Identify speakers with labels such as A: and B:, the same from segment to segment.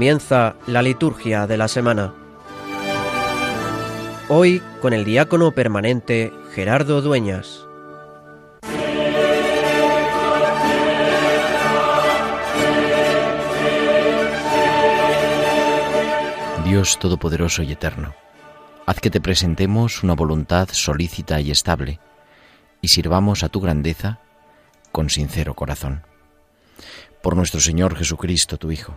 A: Comienza la liturgia de la semana. Hoy con el diácono permanente Gerardo Dueñas.
B: Dios Todopoderoso y Eterno, haz que te presentemos una voluntad solícita y estable, y sirvamos a tu grandeza con sincero corazón. Por nuestro Señor Jesucristo, tu Hijo,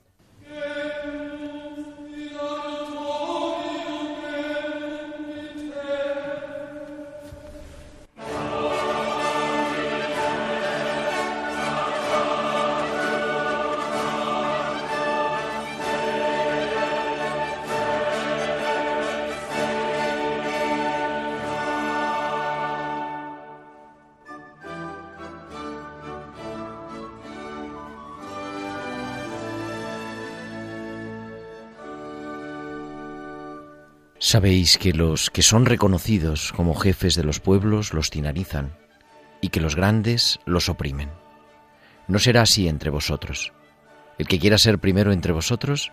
B: Sabéis que los que son reconocidos como jefes de los pueblos los tinarizan y que los grandes los oprimen. No será así entre vosotros. El que quiera ser primero entre vosotros,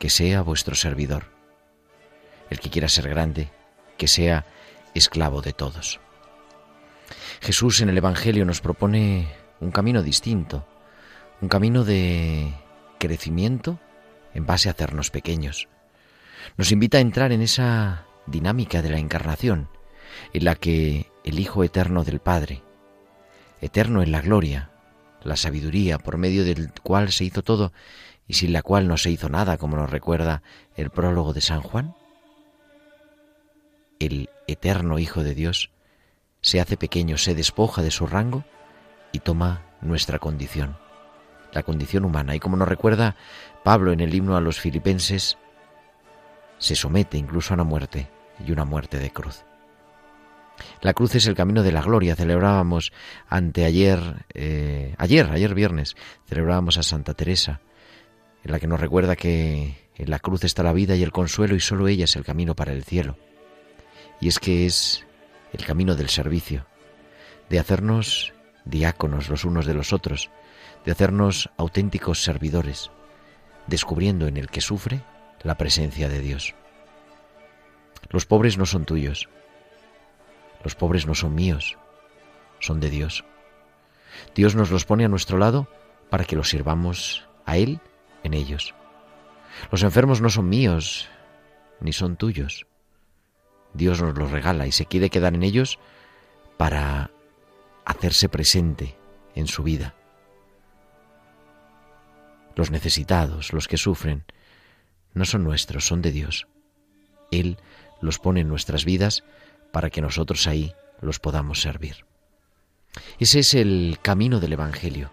B: que sea vuestro servidor. El que quiera ser grande, que sea esclavo de todos. Jesús en el Evangelio nos propone un camino distinto, un camino de crecimiento en base a hacernos pequeños nos invita a entrar en esa dinámica de la encarnación, en la que el Hijo Eterno del Padre, eterno en la gloria, la sabiduría por medio del cual se hizo todo y sin la cual no se hizo nada, como nos recuerda el prólogo de San Juan, el eterno Hijo de Dios se hace pequeño, se despoja de su rango y toma nuestra condición, la condición humana. Y como nos recuerda Pablo en el himno a los filipenses, se somete incluso a una muerte y una muerte de cruz. La cruz es el camino de la gloria. Celebrábamos anteayer, eh, ayer, ayer viernes, celebrábamos a Santa Teresa, en la que nos recuerda que en la cruz está la vida y el consuelo y solo ella es el camino para el cielo. Y es que es el camino del servicio, de hacernos diáconos los unos de los otros, de hacernos auténticos servidores, descubriendo en el que sufre la presencia de Dios. Los pobres no son tuyos, los pobres no son míos, son de Dios. Dios nos los pone a nuestro lado para que los sirvamos a Él en ellos. Los enfermos no son míos, ni son tuyos. Dios nos los regala y se quiere quedar en ellos para hacerse presente en su vida. Los necesitados, los que sufren, no son nuestros, son de Dios. Él los pone en nuestras vidas para que nosotros ahí los podamos servir. Ese es el camino del Evangelio.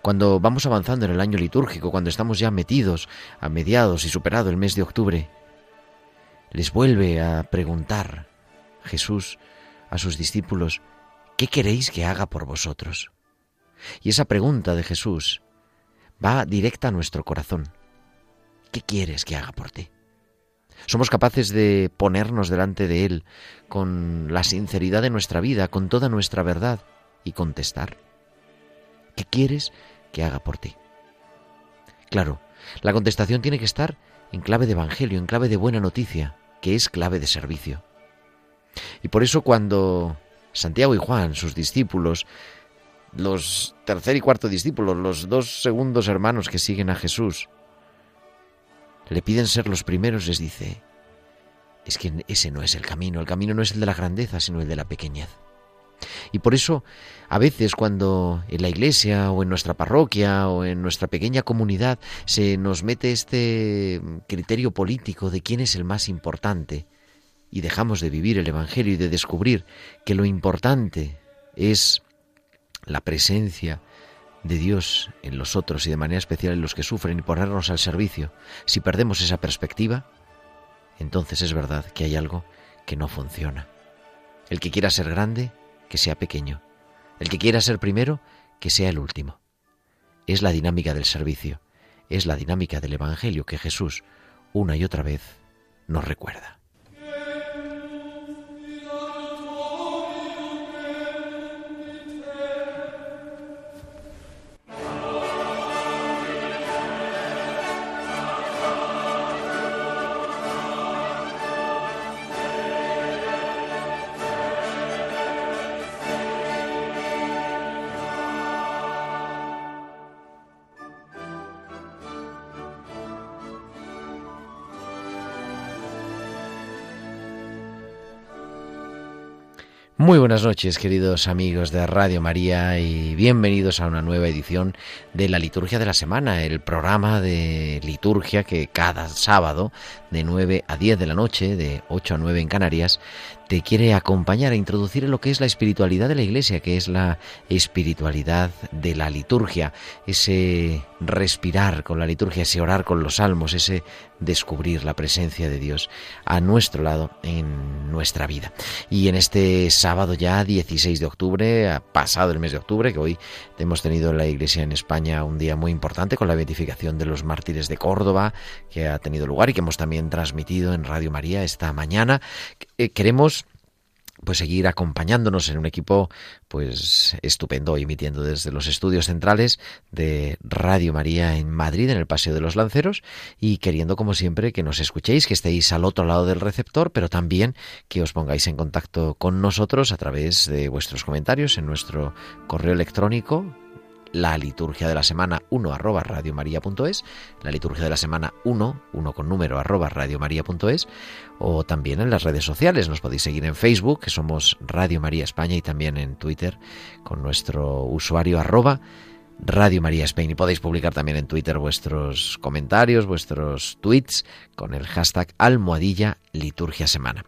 B: Cuando vamos avanzando en el año litúrgico, cuando estamos ya metidos a mediados y superado el mes de octubre, les vuelve a preguntar Jesús a sus discípulos, ¿qué queréis que haga por vosotros? Y esa pregunta de Jesús va directa a nuestro corazón. ¿Qué quieres que haga por ti? Somos capaces de ponernos delante de Él con la sinceridad de nuestra vida, con toda nuestra verdad y contestar. ¿Qué quieres que haga por ti? Claro, la contestación tiene que estar en clave de Evangelio, en clave de buena noticia, que es clave de servicio. Y por eso cuando Santiago y Juan, sus discípulos, los tercer y cuarto discípulos, los dos segundos hermanos que siguen a Jesús, le piden ser los primeros, les dice, es que ese no es el camino, el camino no es el de la grandeza, sino el de la pequeñez. Y por eso, a veces cuando en la iglesia o en nuestra parroquia o en nuestra pequeña comunidad se nos mete este criterio político de quién es el más importante y dejamos de vivir el Evangelio y de descubrir que lo importante es la presencia de Dios en los otros y de manera especial en los que sufren y ponernos al servicio, si perdemos esa perspectiva, entonces es verdad que hay algo que no funciona. El que quiera ser grande, que sea pequeño. El que quiera ser primero, que sea el último. Es la dinámica del servicio, es la dinámica del Evangelio que Jesús una y otra vez nos recuerda. Muy buenas noches, queridos amigos de Radio María, y bienvenidos a una nueva edición de la Liturgia de la Semana, el programa de liturgia que cada sábado, de 9 a 10 de la noche, de 8 a 9 en Canarias, te quiere acompañar a introducir lo que es la espiritualidad de la Iglesia, que es la espiritualidad de la liturgia, ese respirar con la liturgia, ese orar con los salmos, ese descubrir la presencia de Dios a nuestro lado en nuestra vida. Y en este sábado ya 16 de octubre, ha pasado el mes de octubre, que hoy hemos tenido en la Iglesia en España un día muy importante con la beatificación de los mártires de Córdoba, que ha tenido lugar y que hemos también transmitido en Radio María esta mañana. Eh, queremos pues seguir acompañándonos en un equipo pues estupendo emitiendo desde los estudios centrales de Radio María en Madrid en el Paseo de los Lanceros y queriendo como siempre que nos escuchéis, que estéis al otro lado del receptor, pero también que os pongáis en contacto con nosotros a través de vuestros comentarios en nuestro correo electrónico la liturgia de la semana 1 arroba radiomaria.es, la liturgia de la semana 1, 1 con número arroba radiomaria.es, o también en las redes sociales. Nos podéis seguir en Facebook, que somos Radio María España, y también en Twitter con nuestro usuario arroba Radio María España. Y podéis publicar también en Twitter vuestros comentarios, vuestros tweets con el hashtag almohadilla liturgia semana.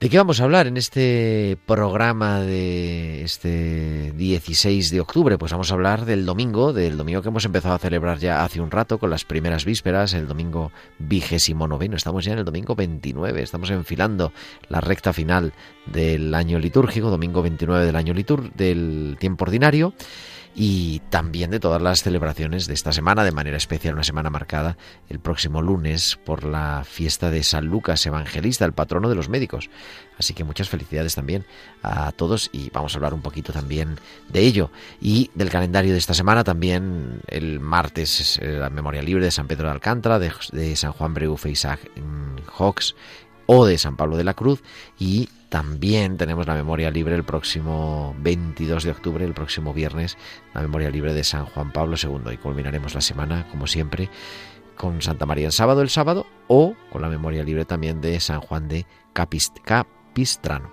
B: ¿De qué vamos a hablar en este programa de este 16 de octubre? Pues vamos a hablar del domingo, del domingo que hemos empezado a celebrar ya hace un rato con las primeras vísperas, el domingo vigésimo noveno. Estamos ya en el domingo 29, estamos enfilando la recta final del año litúrgico, domingo 29 del año litur del tiempo ordinario y también de todas las celebraciones de esta semana, de manera especial una semana marcada el próximo lunes por la fiesta de San Lucas Evangelista, el patrono de los médicos. Así que muchas felicidades también a todos y vamos a hablar un poquito también de ello. Y del calendario de esta semana también el martes es la memoria libre de San Pedro de Alcántara, de, San Juan Breufe Isaac Hawks o de San Pablo de la Cruz y también tenemos la memoria libre el próximo 22 de octubre, el próximo viernes, la memoria libre de San Juan Pablo II. Y culminaremos la semana, como siempre, con Santa María el sábado, el sábado, o con la memoria libre también de San Juan de Capistrano.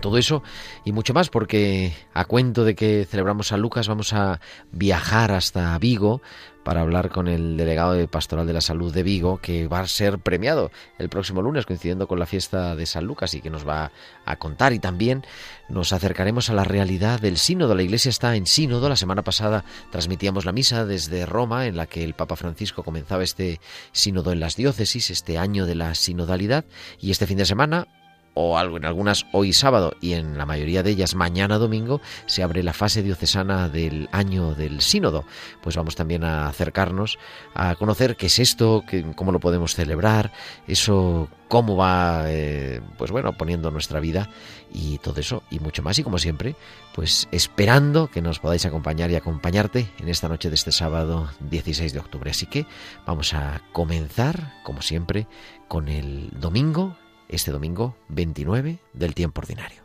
B: Todo eso y mucho más porque a cuento de que celebramos a Lucas vamos a viajar hasta Vigo para hablar con el delegado de Pastoral de la Salud de Vigo, que va a ser premiado el próximo lunes, coincidiendo con la fiesta de San Lucas, y que nos va a contar. Y también nos acercaremos a la realidad del sínodo. La Iglesia está en sínodo. La semana pasada transmitíamos la misa desde Roma, en la que el Papa Francisco comenzaba este sínodo en las diócesis, este año de la sinodalidad. Y este fin de semana o algo, en algunas hoy sábado y en la mayoría de ellas mañana domingo se abre la fase diocesana del año del sínodo. Pues vamos también a acercarnos a conocer qué es esto, cómo lo podemos celebrar, eso cómo va, eh, pues bueno, poniendo nuestra vida y todo eso y mucho más. Y como siempre, pues esperando que nos podáis acompañar y acompañarte en esta noche de este sábado 16 de octubre. Así que vamos a comenzar, como siempre, con el domingo este domingo 29 del tiempo ordinario.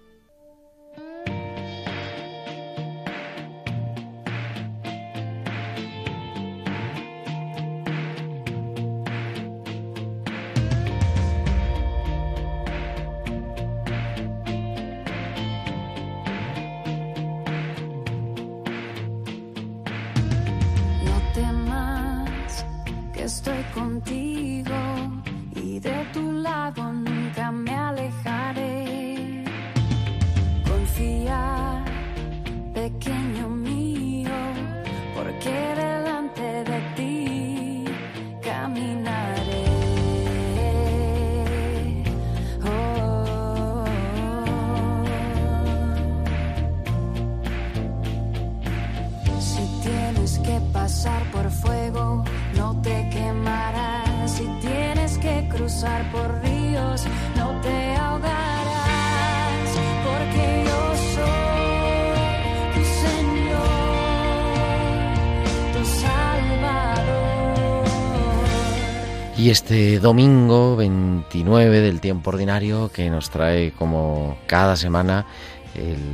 B: Ordinario que nos trae como cada semana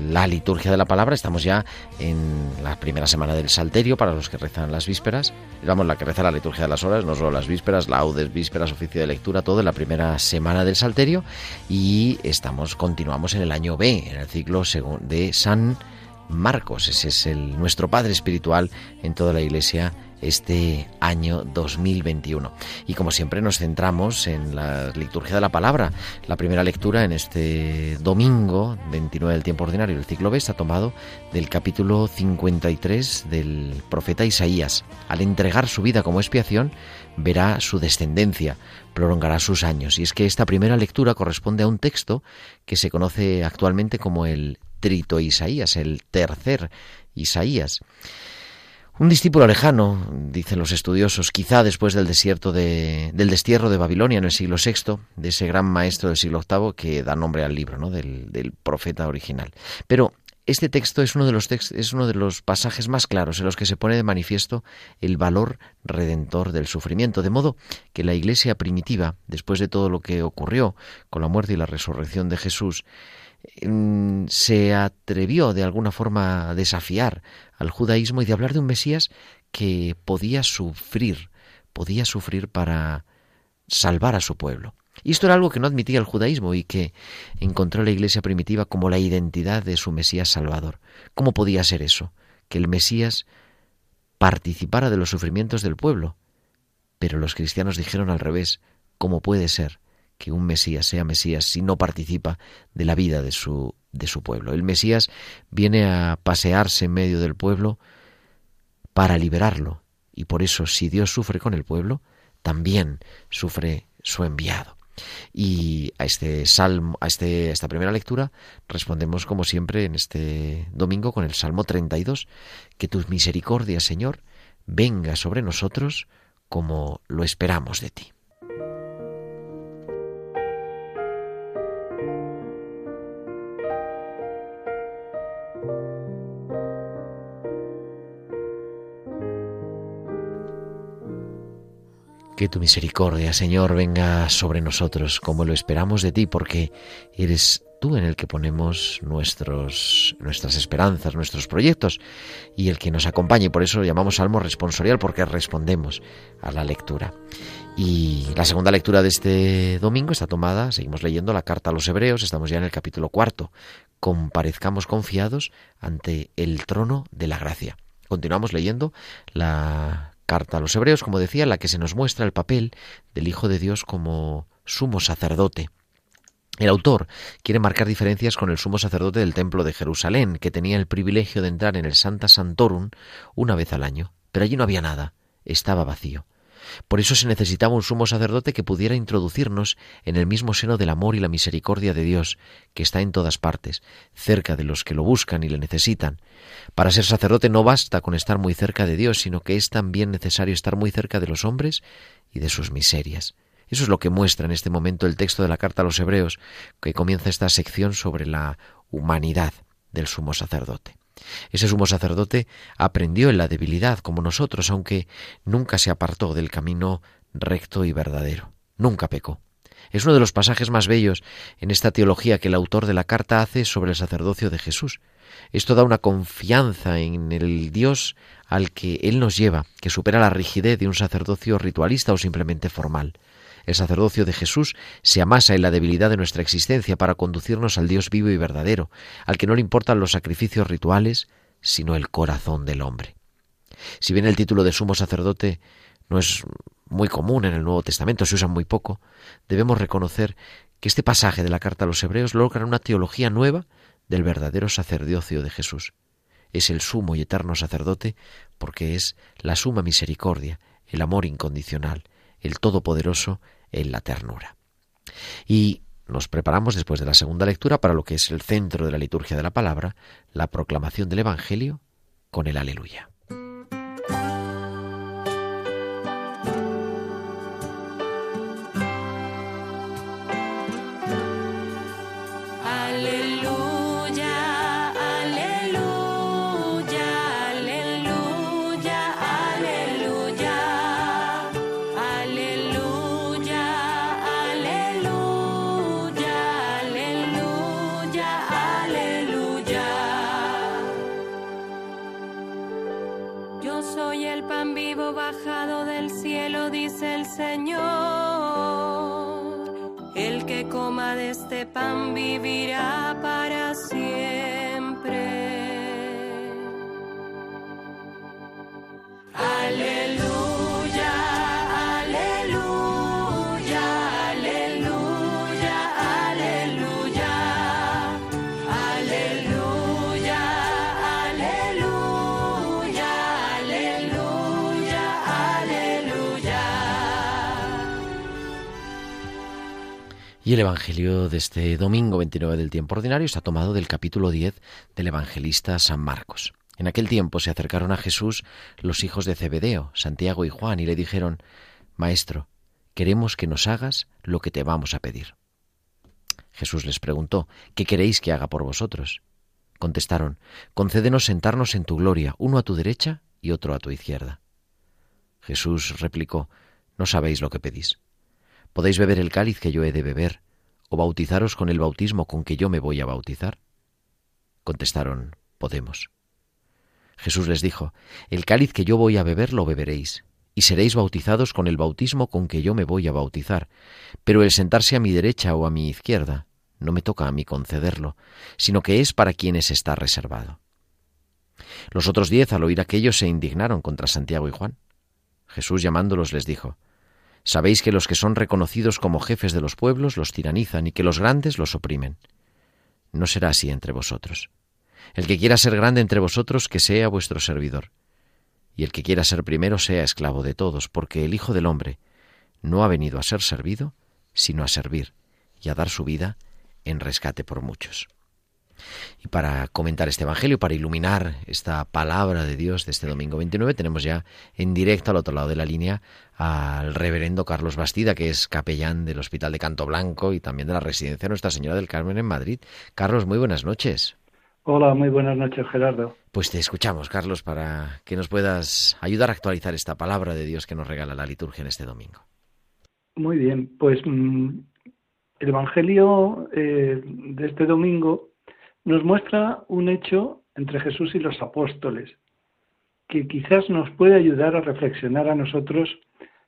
B: la liturgia de la palabra. Estamos ya en la primera semana del Salterio para los que rezan las vísperas. Vamos, la que reza la liturgia de las horas, no solo las vísperas, laudes, vísperas, oficio de lectura, todo en la primera semana del Salterio. Y estamos, continuamos en el año B, en el ciclo de San Marcos. Ese es el, nuestro Padre espiritual en toda la Iglesia este año 2021. Y como siempre nos centramos en la liturgia de la palabra. La primera lectura en este domingo 29 del tiempo ordinario del ciclo B está tomado del capítulo 53 del profeta Isaías. Al entregar su vida como expiación, verá su descendencia, prolongará sus años. Y es que esta primera lectura corresponde a un texto que se conoce actualmente como el Trito Isaías, el tercer Isaías. Un discípulo lejano, dicen los estudiosos, quizá después del desierto de, del destierro de Babilonia en el siglo VI, de ese gran maestro del siglo VIII que da nombre al libro, ¿no? del, profeta original. Pero este texto es uno, de los es uno de los pasajes más claros en los que se pone de manifiesto el valor redentor del sufrimiento, de modo que la Iglesia primitiva, después de todo lo que ocurrió con la muerte y la resurrección de Jesús, mm, se atrevió de alguna forma a desafiar al judaísmo y de hablar de un Mesías que podía sufrir, podía sufrir para salvar a su pueblo. Y esto era algo que no admitía el judaísmo y que encontró la iglesia primitiva como la identidad de su Mesías Salvador. ¿Cómo podía ser eso? Que el Mesías participara de los sufrimientos del pueblo. Pero los cristianos dijeron al revés, ¿cómo puede ser que un Mesías sea Mesías si no participa de la vida de su de su pueblo. El Mesías viene a pasearse en medio del pueblo para liberarlo. Y por eso, si Dios sufre con el pueblo, también sufre su enviado. Y a este salmo, a este, esta primera lectura, respondemos como siempre en este domingo con el Salmo 32, que tu misericordia, Señor, venga sobre nosotros como lo esperamos de ti. Que tu misericordia, Señor, venga sobre nosotros como lo esperamos de ti, porque eres tú en el que ponemos nuestros, nuestras esperanzas, nuestros proyectos y el que nos acompaña. Y por eso llamamos Salmo responsorial, porque respondemos a la lectura. Y la segunda lectura de este domingo está tomada, seguimos leyendo la carta a los Hebreos, estamos ya en el capítulo cuarto. Comparezcamos confiados ante el trono de la gracia. Continuamos leyendo la carta a los hebreos, como decía, la que se nos muestra el papel del Hijo de Dios como sumo sacerdote. El autor quiere marcar diferencias con el sumo sacerdote del Templo de Jerusalén, que tenía el privilegio de entrar en el Santa Santorum una vez al año, pero allí no había nada, estaba vacío. Por eso se necesitaba un sumo sacerdote que pudiera introducirnos en el mismo seno del amor y la misericordia de Dios, que está en todas partes, cerca de los que lo buscan y le necesitan. Para ser sacerdote no basta con estar muy cerca de Dios, sino que es también necesario estar muy cerca de los hombres y de sus miserias. Eso es lo que muestra en este momento el texto de la carta a los Hebreos, que comienza esta sección sobre la humanidad del sumo sacerdote. Ese sumo sacerdote aprendió en la debilidad como nosotros, aunque nunca se apartó del camino recto y verdadero. Nunca pecó. Es uno de los pasajes más bellos en esta teología que el autor de la carta hace sobre el sacerdocio de Jesús. Esto da una confianza en el Dios al que Él nos lleva, que supera la rigidez de un sacerdocio ritualista o simplemente formal. El sacerdocio de Jesús se amasa en la debilidad de nuestra existencia para conducirnos al Dios vivo y verdadero, al que no le importan los sacrificios rituales, sino el corazón del hombre. Si bien el título de sumo sacerdote no es muy común en el Nuevo Testamento, se usa muy poco, debemos reconocer que este pasaje de la carta a los hebreos logra una teología nueva del verdadero sacerdocio de Jesús. Es el sumo y eterno sacerdote porque es la suma misericordia, el amor incondicional, el todopoderoso en la ternura. Y nos preparamos después de la segunda lectura para lo que es el centro de la liturgia de la palabra, la proclamación del Evangelio con el aleluya.
C: Señor. El que coma de este pan vivirá
B: el Evangelio de este domingo 29 del tiempo ordinario está tomado del capítulo 10 del evangelista San Marcos. En aquel tiempo se acercaron a Jesús los hijos de Zebedeo, Santiago y Juan, y le dijeron, Maestro, queremos que nos hagas lo que te vamos a pedir. Jesús les preguntó, ¿qué queréis que haga por vosotros? Contestaron, concédenos sentarnos en tu gloria, uno a tu derecha y otro a tu izquierda. Jesús replicó, No sabéis lo que pedís. ¿Podéis beber el cáliz que yo he de beber, bautizaros con el bautismo con que yo me voy a bautizar? Contestaron, Podemos. Jesús les dijo, El cáliz que yo voy a beber lo beberéis, y seréis bautizados con el bautismo con que yo me voy a bautizar, pero el sentarse a mi derecha o a mi izquierda no me toca a mí concederlo, sino que es para quienes está reservado. Los otros diez al oír aquello se indignaron contra Santiago y Juan. Jesús llamándolos les dijo, Sabéis que los que son reconocidos como jefes de los pueblos los tiranizan y que los grandes los oprimen. No será así entre vosotros. El que quiera ser grande entre vosotros, que sea vuestro servidor. Y el que quiera ser primero, sea esclavo de todos, porque el Hijo del Hombre no ha venido a ser servido, sino a servir y a dar su vida en rescate por muchos. Y para comentar este Evangelio, para iluminar esta palabra de Dios de este domingo 29, tenemos ya en directo al otro lado de la línea al reverendo Carlos Bastida, que es capellán del Hospital de Canto Blanco y también de la Residencia Nuestra Señora del Carmen en Madrid. Carlos, muy buenas noches.
D: Hola, muy buenas noches, Gerardo.
B: Pues te escuchamos, Carlos, para que nos puedas ayudar a actualizar esta palabra de Dios que nos regala la liturgia en este domingo.
D: Muy bien, pues mm, el Evangelio eh, de este domingo nos muestra un hecho entre Jesús y los apóstoles que quizás nos puede ayudar a reflexionar a nosotros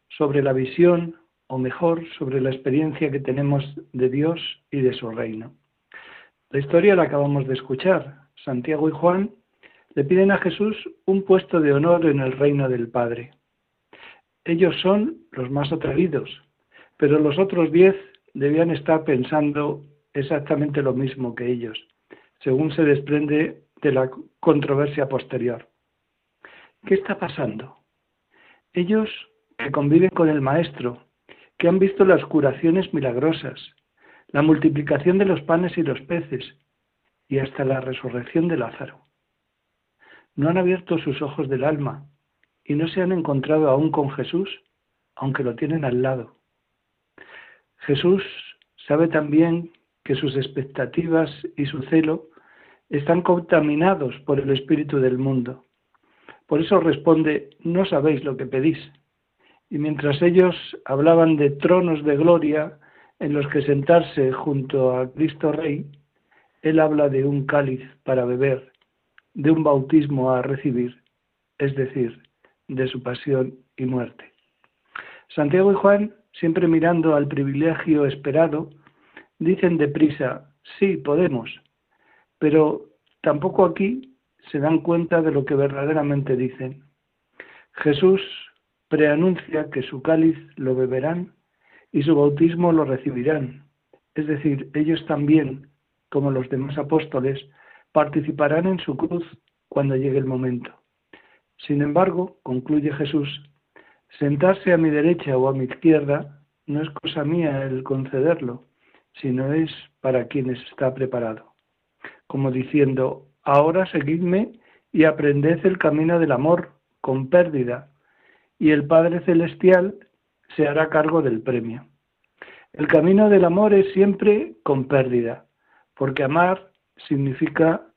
D: sobre la visión, o mejor, sobre la experiencia que tenemos de Dios y de su reino. La historia la acabamos de escuchar. Santiago y Juan le piden a Jesús un puesto de honor en el reino del Padre. Ellos son los más atrevidos, pero los otros diez debían estar pensando exactamente lo mismo que ellos según se desprende de la controversia posterior. ¿Qué está pasando? Ellos que conviven con el Maestro, que han visto las curaciones milagrosas, la multiplicación de los panes y los peces y hasta la resurrección de Lázaro. No han abierto sus ojos del alma y no se han encontrado aún con Jesús, aunque lo tienen al lado. Jesús sabe también que sus expectativas y su celo están contaminados por el espíritu del mundo. Por eso responde, no sabéis lo que pedís. Y mientras ellos hablaban de tronos de gloria en los que sentarse junto a Cristo Rey, Él habla de un cáliz para beber, de un bautismo a recibir, es decir, de su pasión y muerte. Santiago y Juan, siempre mirando al privilegio esperado, Dicen deprisa, sí, podemos, pero tampoco aquí se dan cuenta de lo que verdaderamente dicen. Jesús preanuncia que su cáliz lo beberán y su bautismo lo recibirán. Es decir, ellos también, como los demás apóstoles, participarán en su cruz cuando llegue el momento. Sin embargo, concluye Jesús, sentarse a mi derecha o a mi izquierda no es cosa mía el concederlo, sino es para quienes está preparado. Como diciendo, ahora seguidme y aprended el camino del amor con pérdida, y el Padre Celestial se hará cargo del premio. El camino del amor es siempre con pérdida, porque amar significa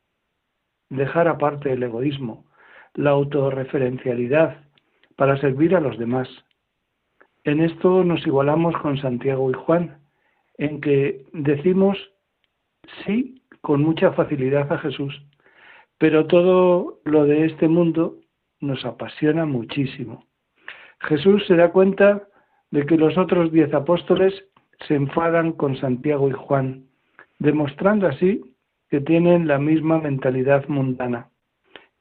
D: dejar aparte el egoísmo, la autorreferencialidad, para servir a los demás. En esto nos igualamos con Santiago y Juan, en que decimos sí con mucha facilidad a Jesús, pero todo lo de este mundo nos apasiona muchísimo. Jesús se da cuenta de que los otros diez apóstoles se enfadan con Santiago y Juan, demostrando así que tienen la misma mentalidad mundana.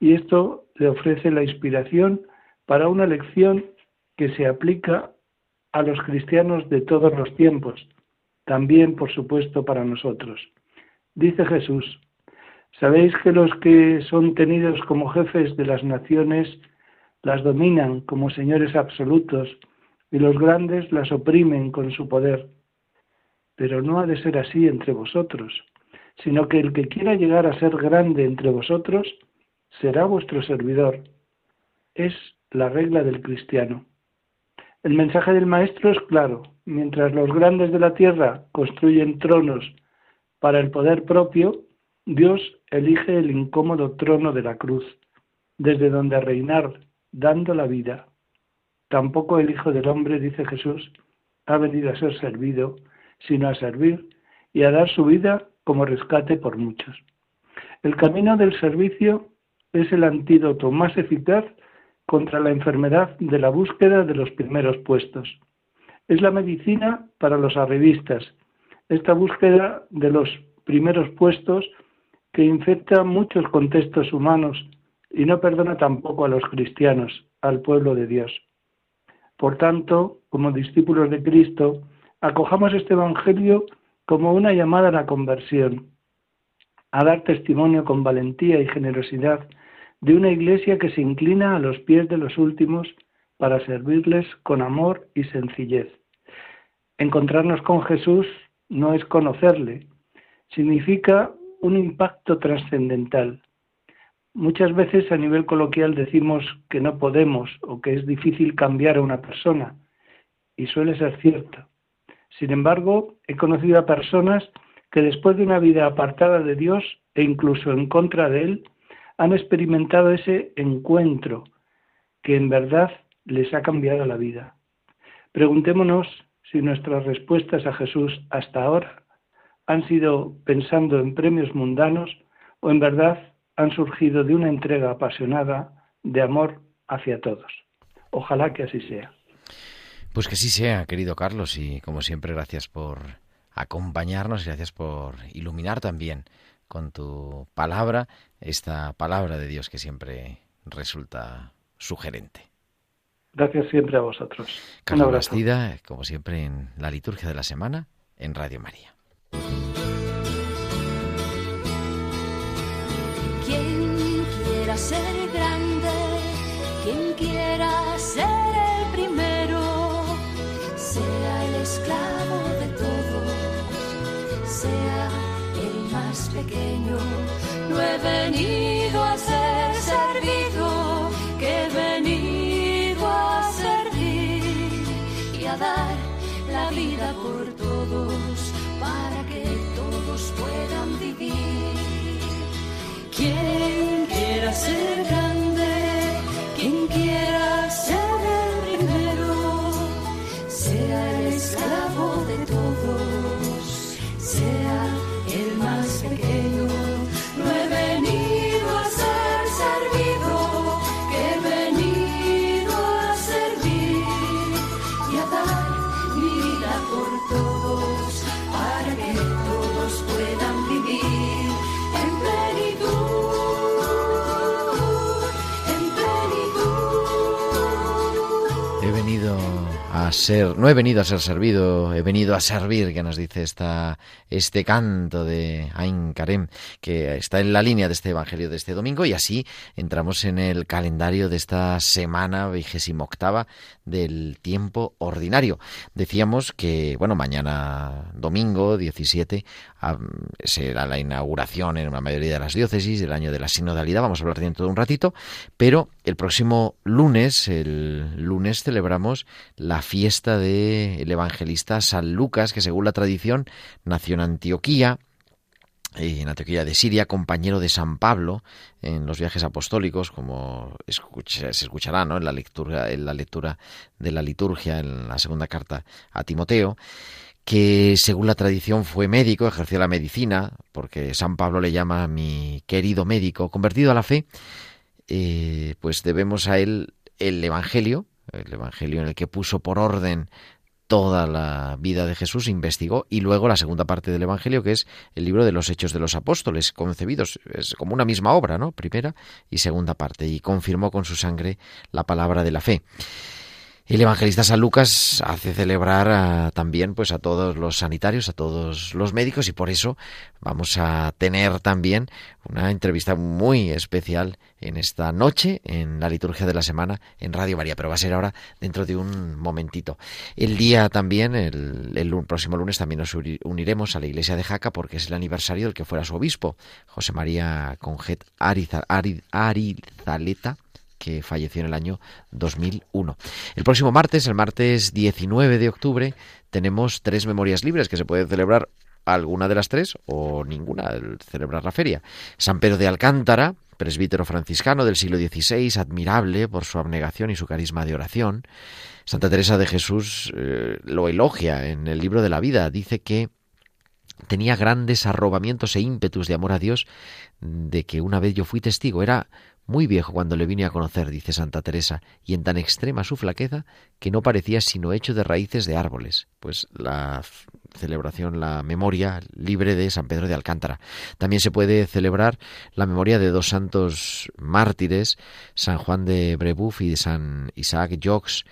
D: Y esto le ofrece la inspiración para una lección que se aplica a los cristianos de todos los tiempos, también por supuesto para nosotros. Dice Jesús, ¿sabéis que los que son tenidos como jefes de las naciones las dominan como señores absolutos y los grandes las oprimen con su poder? Pero no ha de ser así entre vosotros, sino que el que quiera llegar a ser grande entre vosotros será vuestro servidor. Es la regla del cristiano. El mensaje del Maestro es claro. Mientras los grandes de la tierra construyen tronos para el poder propio, Dios elige el incómodo trono de la cruz, desde donde reinar, dando la vida. Tampoco el Hijo del Hombre, dice Jesús, ha venido a ser servido, sino a servir y a dar su vida como rescate por muchos. El camino del servicio es el antídoto más eficaz contra la enfermedad de la búsqueda de los primeros puestos. Es la medicina para los arribistas, esta búsqueda de los primeros puestos que infecta muchos contextos humanos y no perdona tampoco a los cristianos, al pueblo de Dios. Por tanto, como discípulos de Cristo, acojamos este Evangelio como una llamada a la conversión, a dar testimonio con valentía y generosidad de una iglesia que se inclina a los pies de los últimos para servirles con amor y sencillez. Encontrarnos con Jesús no es conocerle, significa un impacto trascendental. Muchas veces a nivel coloquial decimos que no podemos o que es difícil cambiar a una persona, y suele ser cierto. Sin embargo, he conocido a personas que después de una vida apartada de Dios e incluso en contra de Él, han experimentado ese encuentro que en verdad les ha cambiado la vida. Preguntémonos si nuestras respuestas a Jesús hasta ahora han sido pensando en premios mundanos o en verdad han surgido de una entrega apasionada de amor hacia todos. Ojalá que así sea.
B: Pues que sí sea, querido Carlos, y como siempre, gracias por acompañarnos y gracias por iluminar también con tu palabra, esta palabra de Dios que siempre resulta sugerente.
D: Gracias siempre a vosotros.
B: Carlos Bastida, como siempre, en la liturgia de la semana en Radio María.
E: Quien quiera ser grande, quien quiera ser el primero, sea el esclavo de todos, sea pequeño, no he venido vida por todos, para que todos puedan vivir. Quien quiera ser
B: ser, no he venido a ser servido, he venido a servir, que nos dice esta, este canto de Ain Karem, que está en la línea de este Evangelio de este domingo, y así entramos en el calendario de esta semana vigésima octava del tiempo ordinario. Decíamos que, bueno, mañana domingo 17 será la inauguración en la mayoría de las diócesis del año de la sinodalidad, vamos a hablar dentro de un ratito, pero el próximo lunes, el lunes celebramos la fiesta del evangelista San Lucas, que según la tradición nació en Antioquía, en Antioquía de Siria, compañero de San Pablo en los viajes apostólicos, como se escuchará ¿no? en, la lectura, en la lectura de la liturgia, en la segunda carta a Timoteo, que según la tradición fue médico, ejerció la medicina, porque San Pablo le llama mi querido médico, convertido a la fe, eh, pues debemos a él el Evangelio, el Evangelio en el que puso por orden toda la vida de Jesús, investigó, y luego la segunda parte del Evangelio, que es el libro de los Hechos de los Apóstoles, concebidos, es como una misma obra, ¿no? Primera y segunda parte, y confirmó con su sangre la palabra de la fe. El evangelista San Lucas hace celebrar también pues a todos los sanitarios, a todos los médicos y por eso vamos a tener también una entrevista muy especial en esta noche en la liturgia de la semana en Radio María, pero va a ser ahora dentro de un momentito. El día también, el, el próximo lunes también nos uniremos a la iglesia de Jaca porque es el aniversario del que fuera su obispo, José María Conjet Arizaleta que falleció en el año 2001. El próximo martes, el martes 19 de octubre, tenemos tres memorias libres que se pueden celebrar alguna de las tres o ninguna, celebrar la feria. San Pedro de Alcántara, presbítero franciscano del siglo XVI, admirable por su abnegación y su carisma de oración. Santa Teresa de Jesús eh, lo elogia en el libro de la vida, dice que tenía grandes arrobamientos e ímpetus de amor a Dios, de que una vez yo fui testigo, era muy viejo cuando le vine a conocer, dice Santa Teresa, y en tan extrema su flaqueza que no parecía sino hecho de raíces de árboles. Pues la celebración, la memoria libre de San Pedro de Alcántara. También se puede celebrar la memoria de dos santos mártires, San Juan de Brebeuf y San Isaac Jox,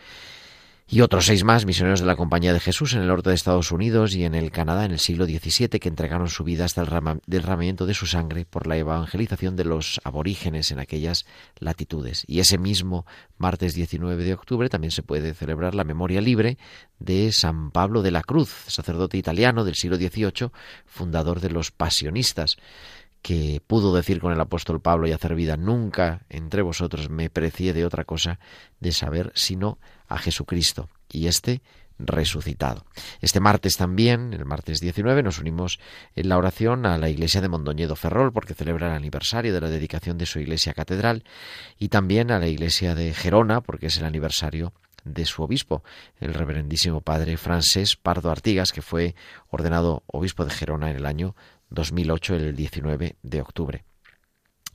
B: y otros seis más misioneros de la Compañía de Jesús en el norte de Estados Unidos y en el Canadá en el siglo XVII que entregaron su vida hasta el derramamiento de su sangre por la evangelización de los aborígenes en aquellas latitudes. Y ese mismo martes 19 de octubre también se puede celebrar la memoria libre de San Pablo de la Cruz, sacerdote italiano del siglo XVIII, fundador de los pasionistas que pudo decir con el apóstol Pablo y hacer vida, nunca entre vosotros me precie de otra cosa de saber sino a Jesucristo y este resucitado. Este martes también, el martes 19, nos unimos en la oración a la iglesia de Mondoñedo Ferrol porque celebra el aniversario de la dedicación de su iglesia catedral y también a la iglesia de Gerona porque es el aniversario de su obispo, el reverendísimo padre Francés Pardo Artigas, que fue ordenado obispo de Gerona en el año 2008, el 19 de octubre.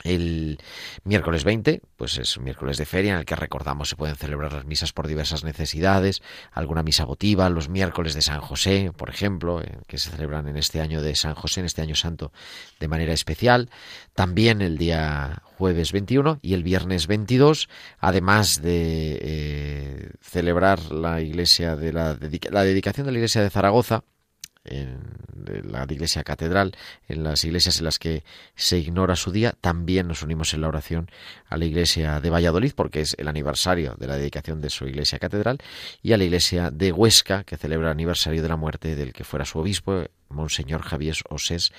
B: El miércoles 20, pues es un miércoles de feria en el que recordamos se pueden celebrar las misas por diversas necesidades, alguna misa votiva, los miércoles de San José, por ejemplo, eh, que se celebran en este año de San José, en este año santo, de manera especial. También el día jueves 21 y el viernes 22, además de eh, celebrar la iglesia de la, la dedicación de la iglesia de Zaragoza, en la iglesia catedral, en las iglesias en las que se ignora su día, también nos unimos en la oración a la iglesia de Valladolid, porque es el aniversario de la dedicación de su iglesia catedral, y a la iglesia de Huesca, que celebra el aniversario de la muerte del que fuera su obispo, Monseñor Javier Osés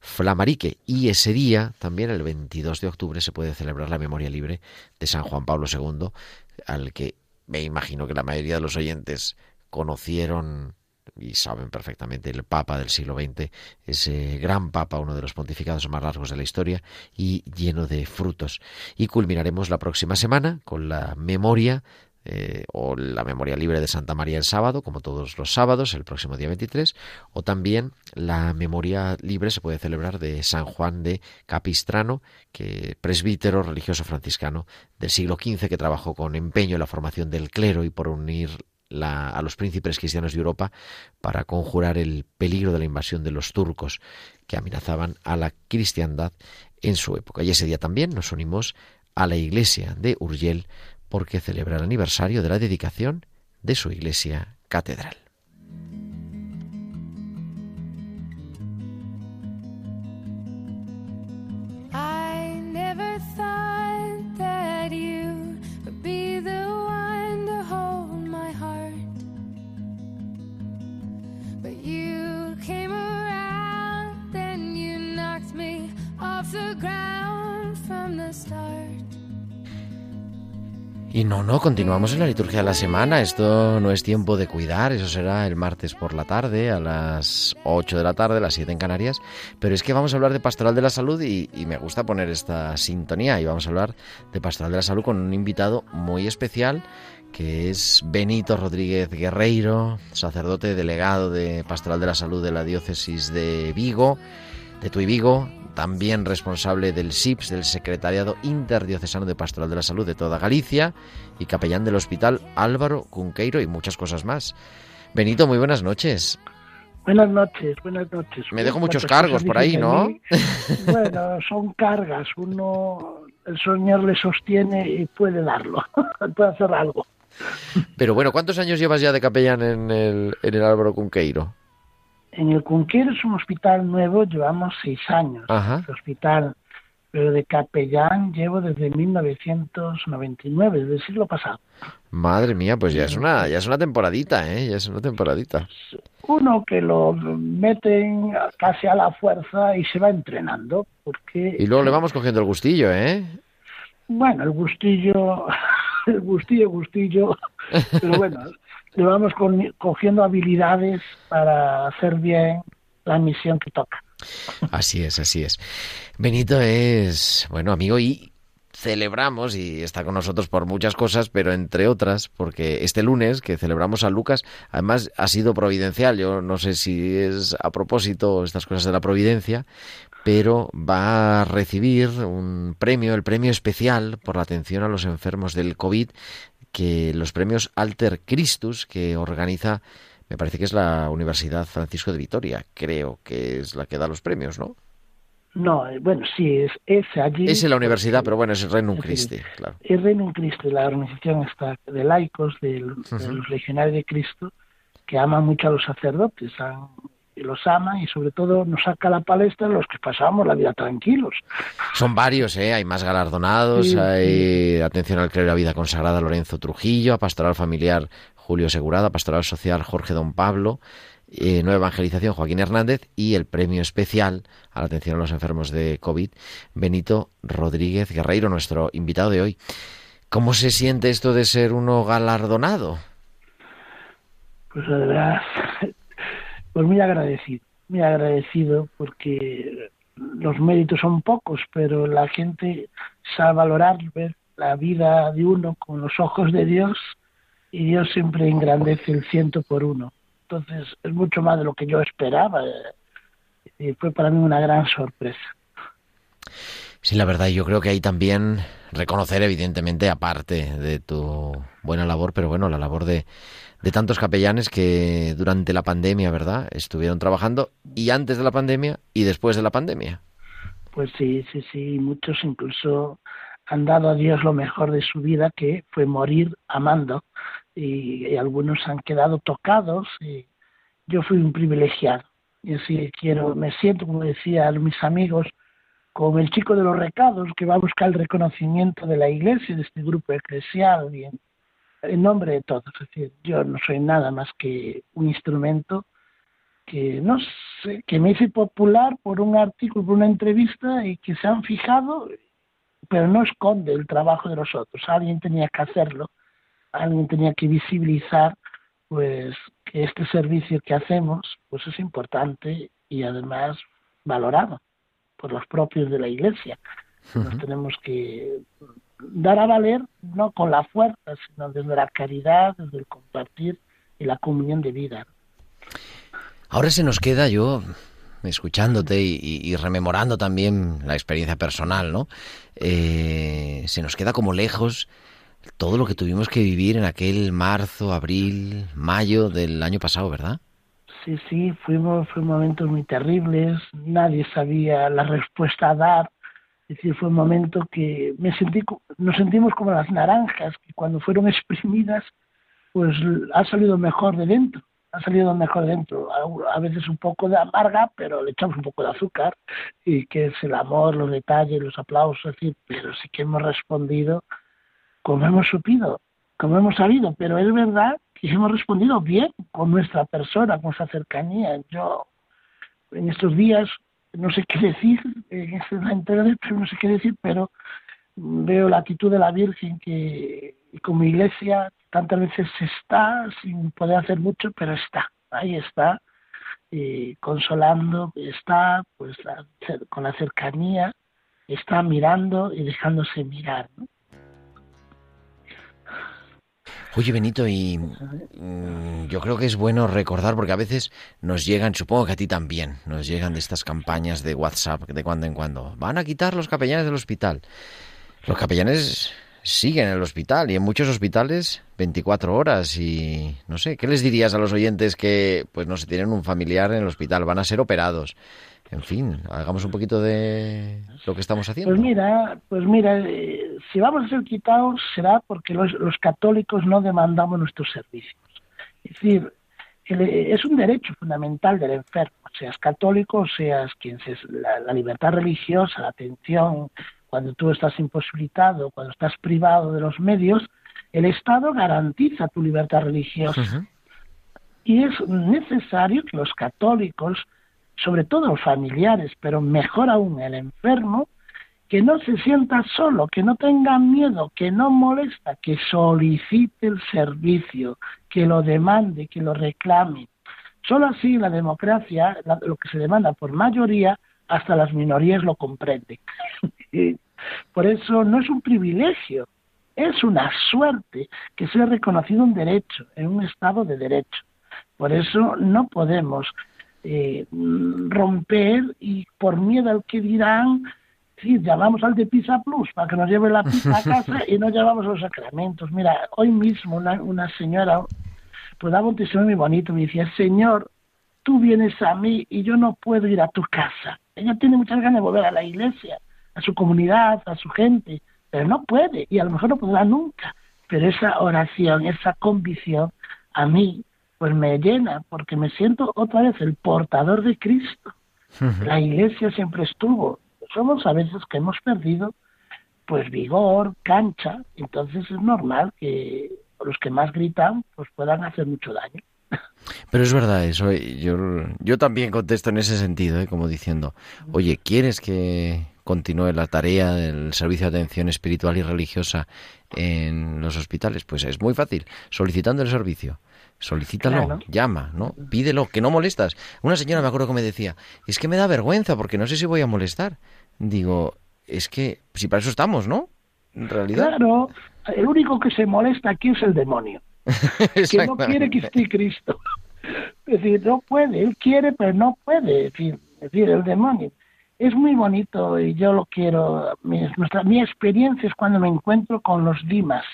B: Flamarique. Y ese día, también el 22 de octubre, se puede celebrar la memoria libre de San Juan Pablo II, al que me imagino que la mayoría de los oyentes conocieron y saben perfectamente, el Papa del siglo XX, ese gran Papa, uno de los pontificados más largos de la historia y lleno de frutos. Y culminaremos la próxima semana con la memoria eh, o la memoria libre de Santa María el sábado, como todos los sábados, el próximo día 23, o también la memoria libre se puede celebrar de San Juan de Capistrano, que presbítero religioso franciscano del siglo XV que trabajó con empeño en la formación del clero y por unir a los príncipes cristianos de Europa para conjurar el peligro de la invasión de los turcos que amenazaban a la cristiandad en su época. Y ese día también nos unimos a la iglesia de Urgel porque celebra el aniversario de la dedicación de su iglesia catedral. Y no, no, continuamos en la liturgia de la semana. Esto no es tiempo de cuidar, eso será el martes por la tarde, a las 8 de la tarde, a las 7 en Canarias. Pero es que vamos a hablar de Pastoral de la Salud y, me gusta poner esta sintonía. Y vamos a hablar de Pastoral de la Salud con un invitado muy especial que es Benito Rodríguez Guerreiro, sacerdote delegado de Pastoral de la Salud de la Diócesis de Vigo de Tuy Vigo, también responsable del SIPS, del Secretariado Interdiocesano de Pastoral de la Salud de toda Galicia, y capellán del Hospital Álvaro Cunqueiro y muchas cosas más. Benito, muy buenas noches.
F: Buenas noches, buenas noches.
B: Me dejo muchos
F: ¿Cuántas
B: cargos por ahí, ¿no?
F: Bueno, son cargas. Uno, el Señor le sostiene y puede darlo, puede hacer algo.
B: Pero bueno, ¿cuántos años llevas ya de capellán en el, en el Álvaro Cunqueiro?
F: En el Cunquero es un hospital nuevo, llevamos seis años.
B: Ajá.
F: Hospital, pero de capellán llevo desde 1999, desde el siglo pasado.
B: Madre mía, pues ya es una, ya es una temporadita, ¿eh? Ya es una temporadita.
F: Uno que lo meten casi a la fuerza y se va entrenando, porque
B: Y luego le vamos cogiendo el gustillo, ¿eh?
F: Bueno, el gustillo, el gustillo, gustillo, pero bueno, le vamos cogiendo habilidades para hacer bien la misión que toca.
B: Así es, así es. Benito es, bueno, amigo y celebramos y está con nosotros por muchas cosas, pero entre otras, porque este lunes que celebramos a Lucas, además ha sido providencial, yo no sé si es a propósito estas cosas de la providencia, pero va a recibir un premio, el premio especial por la atención a los enfermos del COVID, que los premios Alter Christus que organiza, me parece que es la Universidad Francisco de Vitoria, creo que es la que da los premios, ¿no?
F: No, eh, bueno, sí, es, es allí.
B: Es en la universidad, pero bueno, es el Renum. Christi, claro.
F: Es Renum Christi, la organización está de laicos, de, los legionarios de Cristo, que aman mucho a los sacerdotes, han- y los aman y sobre todo nos saca a la palestra los que pasamos la vida tranquilos.
B: Son varios, ¿eh? Hay más galardonados,
F: Sí,
B: hay atención al y la vida consagrada Lorenzo Trujillo, a pastoral familiar Julio Segurada, pastoral social Jorge Don Pablo, eh, nueva evangelización Joaquín Hernández y el premio especial a la atención a los enfermos de COVID Benito Rodríguez Guerreiro, nuestro invitado de hoy. ¿Cómo se siente esto de ser uno galardonado?
F: Pues la verdad, pues muy agradecido, muy agradecido porque los méritos son pocos, pero la gente sabe valorar, la vida de uno con los ojos de Dios y Dios siempre engrandece el ciento por uno. Entonces es mucho más de lo que yo esperaba y fue para mí una gran sorpresa.
B: Sí, la verdad, yo creo que hay también reconocer, evidentemente, aparte de tu buena labor, pero bueno, la labor de, de tantos capellanes que durante la pandemia, ¿verdad?, estuvieron trabajando y antes de la pandemia y después de la pandemia.
F: Pues sí, sí, sí, muchos incluso han dado a Dios lo mejor de su vida, que fue morir amando, y, algunos han quedado tocados, y yo fui un privilegiado. Y así quiero, me siento, como decían mis amigos, como el chico de los recados que va a buscar el reconocimiento de la iglesia, de este grupo eclesial, y en, en nombre de todos. Es decir, yo no soy nada más que un instrumento que no sé, que me hice popular por un artículo, por una entrevista y que se han fijado, pero no esconde el trabajo de los otros. Alguien tenía que hacerlo, alguien tenía que visibilizar, pues que este servicio que hacemos, pues es importante y además valorado por los propios de la Iglesia. Nos tenemos que dar a valer no con la fuerza, sino desde la caridad, desde el compartir y la comunión de vida.
B: Ahora se nos queda yo escuchándote y, y- y rememorando también la experiencia personal, ¿no? Eh, se nos queda como lejos todo lo que tuvimos que vivir en aquel marzo, abril, mayo del año pasado, ¿verdad?
F: Sí, sí, fuimos, fueron momentos muy terribles, nadie sabía la respuesta a dar. Es decir, fue un momento que me sentí, nos sentimos como las naranjas, que cuando fueron exprimidas, pues ha salido mejor de dentro, ha salido mejor de dentro. A, a veces un poco de amarga, pero le echamos un poco de azúcar, y que es el amor, los detalles, los aplausos, es decir, pero sí que hemos respondido como hemos supido, como hemos sabido, pero es verdad que hemos respondido bien con nuestra persona, con nuestra cercanía. Yo en estos días no sé qué decir, en esta entrega, pero no sé qué decir, pero veo la actitud de la Virgen que como iglesia tantas veces está sin poder hacer mucho, pero está, ahí está, eh, consolando, está pues la- con la cercanía, está mirando y dejándose mirar. ¿no?
B: Oye, Benito, y mm, yo creo que es bueno recordar, porque a veces nos llegan, supongo que a ti también, nos llegan de estas campañas de WhatsApp de cuando en cuando. Van a quitar los capellanes del hospital. Los capellanes siguen en el hospital y en muchos hospitales 24 horas y no sé, ¿qué les dirías a los oyentes que pues no se tienen un familiar en el hospital, van a ser operados? En fin, hagamos un poquito de lo que estamos haciendo.
F: Pues mira, pues mira, eh, si vamos a ser quitados será porque los, los católicos no demandamos nuestros servicios. Es decir, el- es un derecho fundamental del enfermo, seas católico, seas quien seas, la, la libertad religiosa, la atención, cuando tú estás imposibilitado, cuando estás privado de los medios, el Estado garantiza tu libertad religiosa. Y es necesario que los católicos, sobre todo familiares, pero mejor aún el enfermo, que no se sienta solo, que no tenga miedo, que no molesta, que solicite el servicio, que lo demande, que lo reclame. Solo así la democracia, lo que se demanda por mayoría, hasta las minorías lo comprenden. Por eso no es un privilegio, es una suerte que sea reconocido un derecho en un Estado de derecho. Por eso no podemos eh, mm, romper y por miedo al que dirán, sí, llamamos al de Pisa Plus para que nos lleve la pizza a casa y no llevamos los sacramentos. Mira, hoy mismo una, una señora pues daba un testimonio muy bonito, me decía, Señor, tú vienes a mí y yo no puedo ir a tu casa. Ella tiene muchas ganas de volver a la iglesia, a su comunidad, a su gente, pero no puede y a lo mejor no podrá nunca. Pero esa oración, esa convicción, a mí, pues me llena porque me siento otra vez el portador de Cristo. La iglesia siempre estuvo. Somos a veces que hemos perdido pues vigor, cancha, entonces es normal que los que más gritan pues puedan hacer mucho daño.
B: Pero es verdad eso. Yo, yo también contesto en ese sentido, ¿eh? como diciendo, oye, ¿quieres que continúe la tarea del servicio de atención espiritual y religiosa en los hospitales? Pues es muy fácil, solicitando el servicio. Solicítalo,
F: Claro.
B: llama, ¿no? Pídelo, que no molestas. Una señora me acuerdo que me decía, es que me da vergüenza porque no sé si voy a molestar. Digo, es que si para eso estamos, ¿no? En realidad.
F: Claro, el único que se molesta aquí es el demonio, que no quiere que esté Cristo. Es decir, no puede, él quiere, pero no puede. Es decir, es decir, el demonio. Es muy bonito y yo lo quiero. Mi, nuestra, mi experiencia es cuando me encuentro con los dimas,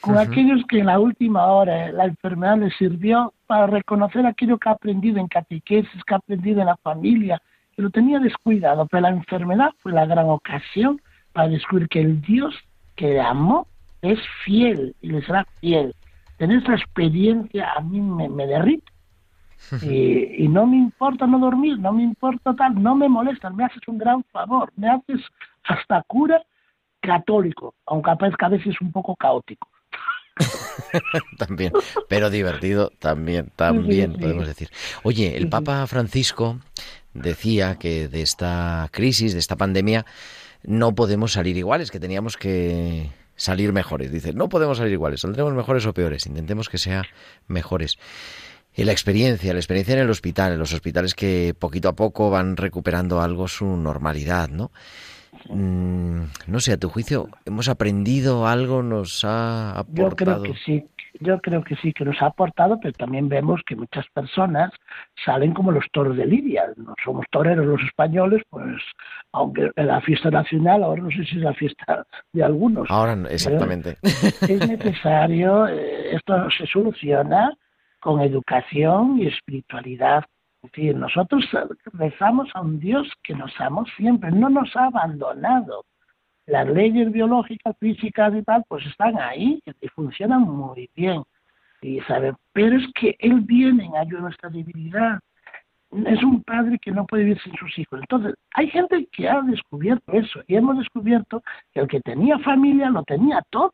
F: con aquellos que en la última hora la enfermedad les sirvió para reconocer aquello que ha aprendido en catequesis, que ha aprendido en la familia, que lo tenía descuidado, pero la enfermedad fue la gran ocasión para descubrir que el Dios que le amó es fiel y le será fiel. Tener esa experiencia a mí me, me derrite. Y, y no me importa no dormir, no me importa tal, no me molestan, me haces un gran favor, me haces hasta cura católico, aunque parezca a veces un poco caótico.
B: también, pero divertido también, también
F: sí.
B: podemos decir. Oye, el. Papa Francisco decía que de esta crisis, de esta pandemia, no podemos salir iguales, que teníamos que salir mejores. Dice, no podemos salir iguales, saldremos mejores o peores, intentemos que sea mejores. Y la experiencia, la experiencia en el hospital, en los hospitales que poquito a poco van recuperando algo su normalidad, ¿no? Mm, no sé, a tu juicio, ¿hemos aprendido algo? ¿Nos ha
F: Yo creo
B: aportado?
F: que sí, yo creo que sí que nos ha aportado, pero también vemos que muchas personas salen como los toros de Lidia. No somos toreros los españoles, pues aunque en la fiesta nacional, ahora no sé si es la fiesta de algunos.
B: Ahora, no, exactamente.
F: Es necesario, eh, esto se soluciona con educación y espiritualidad. Decir, nosotros rezamos a un Dios que nos amó siempre, no nos ha abandonado. Las leyes biológicas, físicas y tal, pues están ahí y funcionan muy bien. Y sabe, pero es que Él viene en ayuda a nuestra debilidad. Es un padre que no puede vivir sin sus hijos. Entonces, hay gente que ha descubierto eso y hemos descubierto que el que tenía familia lo tenía todo.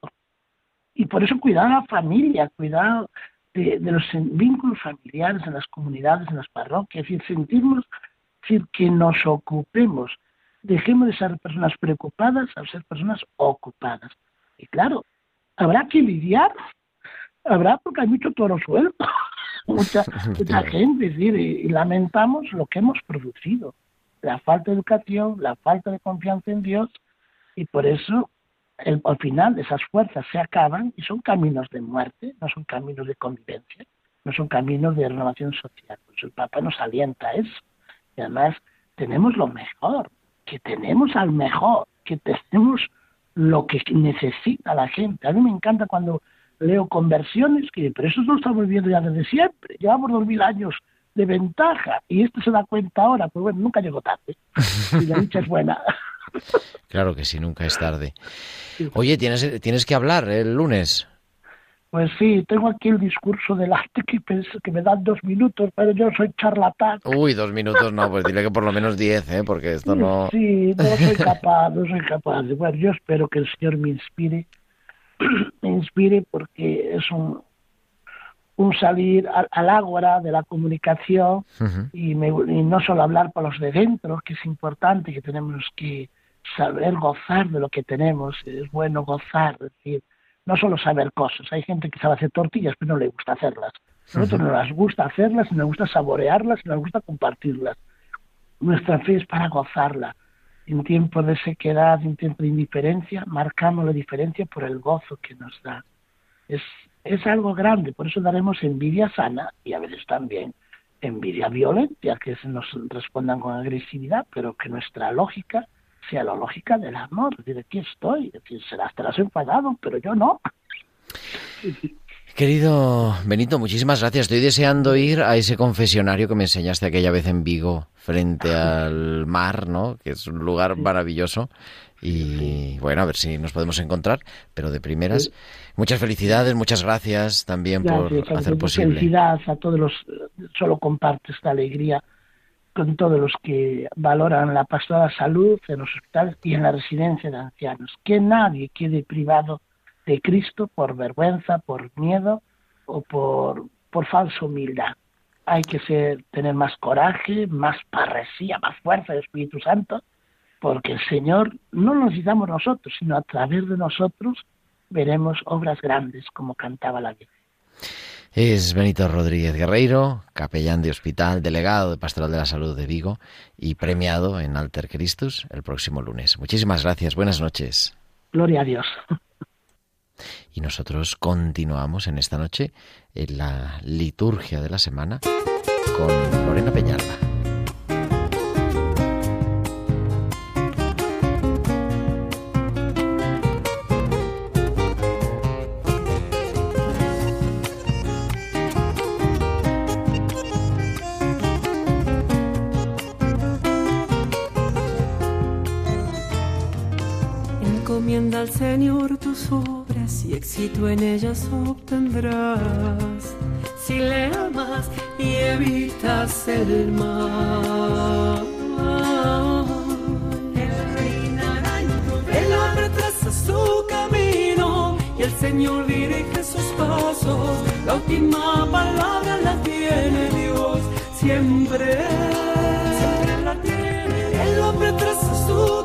F: Y por eso cuidar a la familia, cuidar de, de los vínculos familiares en las comunidades, en las parroquias, decir, sentirnos, es decir, que nos ocupemos, dejemos de ser personas preocupadas a ser personas ocupadas. Y claro, habrá que lidiar, habrá porque hay mucho toro suelto, mucha, mucha gente, es decir, y, y lamentamos lo que hemos producido, la falta de educación, la falta de confianza en Dios, y por eso al final esas fuerzas se acaban y son caminos de muerte, no son caminos de convivencia, no son caminos de renovación social. Pues el Papa nos alienta a eso. Y además tenemos lo mejor, que tenemos al mejor, que tenemos lo que necesita la gente. A mí me encanta cuando leo conversiones, que pero eso lo estamos viendo ya desde siempre, llevamos dos mil años de ventaja y esto se da cuenta ahora, pues bueno, nunca llegó tarde, y la dicha es buena.
B: Claro que sí, nunca es tarde. Oye, tienes, tienes que hablar el lunes.
F: Pues sí, tengo aquí el discurso del arte que, que me dan dos minutos, pero yo soy charlatán.
B: Uy, dos minutos no, pues dile que por lo menos diez, ¿eh? porque esto no...
F: Sí, no soy capaz, no soy capaz. Bueno, yo espero que el Señor me inspire, me inspire porque es un, un salir al, al ágora de la comunicación y, me- y no solo hablar por los de dentro, que es importante, que tenemos que saber gozar de lo que tenemos, es bueno gozar, es decir, no solo saber cosas, hay gente que sabe hacer tortillas pero no le gusta hacerlas. Nosotros no nos gusta hacerlas, nos gusta saborearlas, nos gusta compartirlas. Nuestra fe es para gozarla. En tiempos de sequedad, en tiempos de indiferencia, marcamos la diferencia por el gozo que nos da. Es, es algo grande, por eso daremos envidia sana y a veces también envidia violenta, que se nos respondan con agresividad, pero que nuestra lógica sea la lógica del amor. Decir, aquí estoy, es decir, serás, estarás enfadado, pero yo no.
B: Querido Benito, muchísimas gracias. Estoy deseando ir a ese confesionario que me enseñaste aquella vez en Vigo, frente al mar, ¿no? Que es un lugar maravilloso. Y bueno, a ver si nos podemos encontrar, pero de primeras. Muchas felicidades, muchas gracias también por
F: Gracias,
B: hacer
F: Alfredo.
B: posible.
F: Felicidad a todos los, eh, solo comparto esta alegría con todos los que valoran la pastoral salud en los hospitales y en la residencia de ancianos. Que nadie quede privado de Cristo por vergüenza, por miedo o por, por falsa humildad. Hay que ser, tener más coraje, más parresía, más fuerza del Espíritu Santo, porque el Señor no lo necesitamos nosotros, sino a través de nosotros veremos obras grandes, como cantaba la Virgen.
B: Es Benito Rodríguez Guerreiro, capellán de hospital, delegado de Pastoral de la Salud de Vigo y premiado en Alter Christus el próximo lunes. Muchísimas gracias, buenas noches.
F: Gloria a Dios.
B: Y nosotros continuamos en esta noche en la liturgia de la semana con Lorena Peñalba.
C: Señor tus obras y éxito en ellas obtendrás. Si le amas y evitas el mal. Él reinará en tu Él abre traza su camino y el Señor dirige sus pasos. La última palabra la tiene Dios siempre. Siempre la tiene. El hombre traza su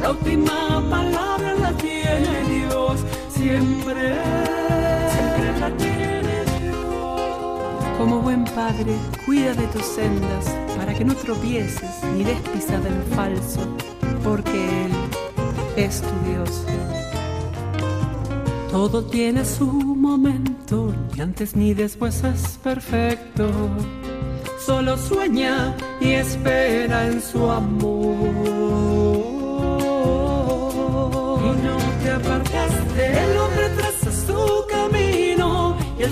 C: La última palabra la tiene Dios siempre. Siempre la tiene Dios. Como buen padre, cuida de tus sendas para que no tropieces ni des pisada en falso, porque Él es tu Dios. Todo tiene su momento, ni antes ni después es perfecto. Solo sueña y espera en su amor.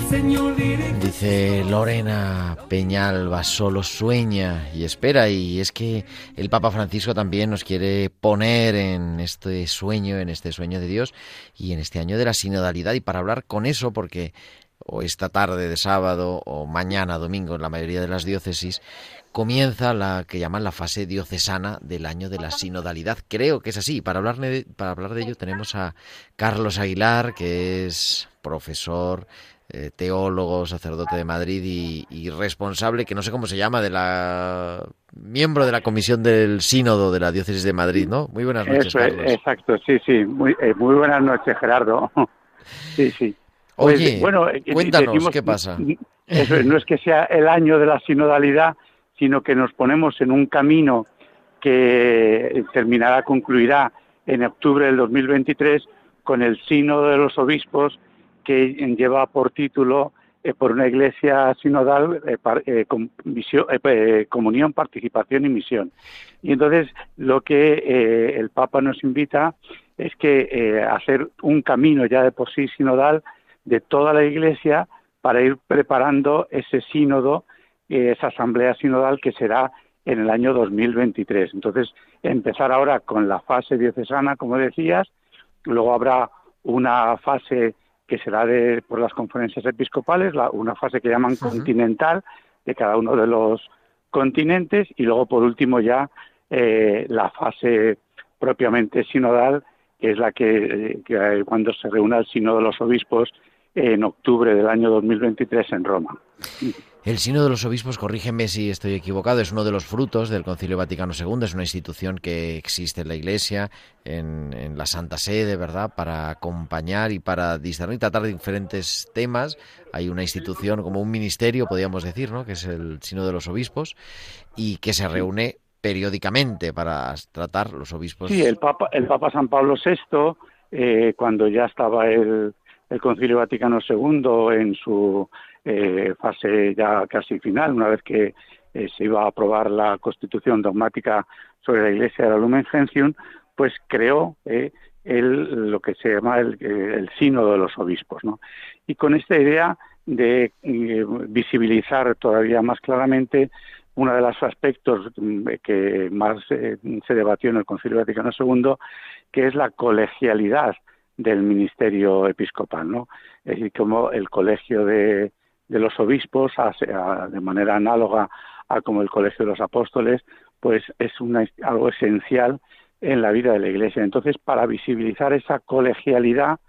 B: Dice Lorena Peñalba, solo sueña y espera. Y es que el Papa Francisco también nos quiere poner en este sueño, en este sueño de Dios y en este año de la sinodalidad. Y para hablar con eso, porque o esta tarde de sábado o mañana domingo en la mayoría de las diócesis comienza la que llaman la fase diocesana del año de la sinodalidad. Creo que es así. Para hablar de, para hablar de ello tenemos a Carlos Aguilar, que es profesor, eh, teólogo, sacerdote de Madrid y, y responsable, que no sé cómo se llama, de la miembro de la comisión del sínodo de la diócesis de Madrid, ¿no? Muy buenas noches,
G: Eso
B: Carlos.
G: exacto, sí, sí. Muy, eh, muy buenas noches, Gerardo. Sí, sí. Pues,
B: Oye,
G: bueno, eh,
B: cuéntanos,
G: decimos-
B: ¿qué pasa?
G: Eso es, no es que sea el año de la sinodalidad, sino que nos ponemos en un camino que terminará, concluirá en octubre del 2023 con el Sínodo de los Obispos que lleva por título eh, por una iglesia sinodal, eh, eh, con comunión, participación y misión. Y entonces lo que el Papa nos invita es que hacer un camino ya de por sí sinodal de toda la iglesia para ir preparando ese sínodo, esa asamblea sinodal que será en el año 2023. Entonces, empezar ahora con la fase diocesana, como decías, luego habrá una fase que será de, por las conferencias episcopales, una fase que llaman continental de cada uno de los continentes y luego por último ya eh, la fase propiamente sinodal, que es la que, que, cuando se reúna el sínodo de los obispos en octubre del año 2023 en Roma.
B: El Sínodo de los Obispos, corrígeme si estoy equivocado, es uno de los frutos del Concilio Vaticano II, es una institución que existe en la Iglesia, en, la Santa Sede, ¿verdad?, para acompañar y para discernir, tratar diferentes temas. Hay una institución como un ministerio, podríamos decir, ¿no?, que es el Sínodo de los Obispos, y que se reúne periódicamente para tratar los obispos.
G: Sí, el Papa, el Papa San Pablo VI, eh, cuando ya estaba el, el Concilio Vaticano II en su eh, fase ya casi final, una vez que eh, se iba a aprobar la constitución dogmática sobre la Iglesia de la Lumen Gentium, pues creó eh, el, lo que se llama el, el, sínodo de los obispos. ¿no? Y con esta idea de visibilizar todavía más claramente uno de los aspectos mm, que más se debatió en el Concilio Vaticano II, que es la colegialidad del ministerio episcopal, ¿no? Es decir, como el colegio de, de los obispos, de manera análoga a como el Colegio de los Apóstoles, pues es una, algo esencial en la vida de la Iglesia. Entonces, para visibilizar esa colegialidad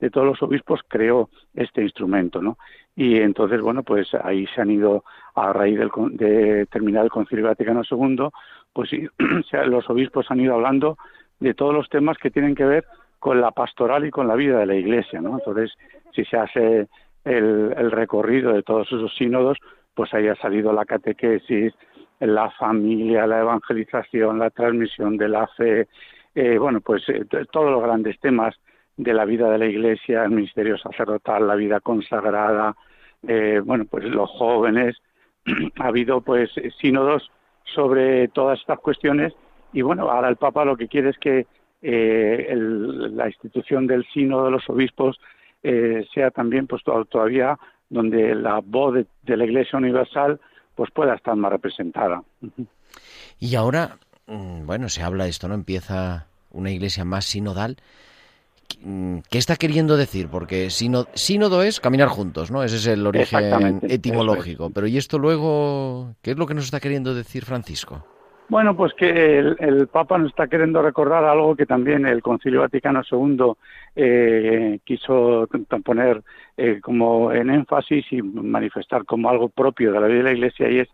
G: de todos los obispos, creó este instrumento, ¿no? Y entonces, bueno, pues ahí se han ido, a raíz del, de terminar el Concilio Vaticano II, pues los obispos han ido hablando de todos los temas que tienen que ver con la pastoral y con la vida de la Iglesia, ¿no? Entonces, si se hace el, recorrido de todos esos sínodos, pues haya salido la catequesis, la familia, la evangelización, la transmisión de la fe, eh, bueno, pues eh, todos los grandes temas de la vida de la Iglesia, el ministerio sacerdotal, la vida consagrada, eh, bueno, pues los jóvenes, ha habido pues sínodos sobre todas estas cuestiones y bueno, ahora el Papa lo que quiere es que la institución del sínodo de los obispos eh, sea también pues todavía donde la voz de, la Iglesia Universal pues pueda estar más representada.
B: Y ahora, mm, bueno, se habla de esto, ¿no? Empieza una iglesia más sinodal. Mm, ¿Qué está queriendo decir? Porque sínodo es caminar juntos, ¿no? Ese es el origen etimológico. Pero ¿y esto luego qué es lo que nos está queriendo decir Francisco?
G: Bueno, pues que el, Papa nos está queriendo recordar algo que también el Concilio Vaticano II eh, quiso poner eh, como en énfasis y manifestar como algo propio de la vida de la Iglesia y es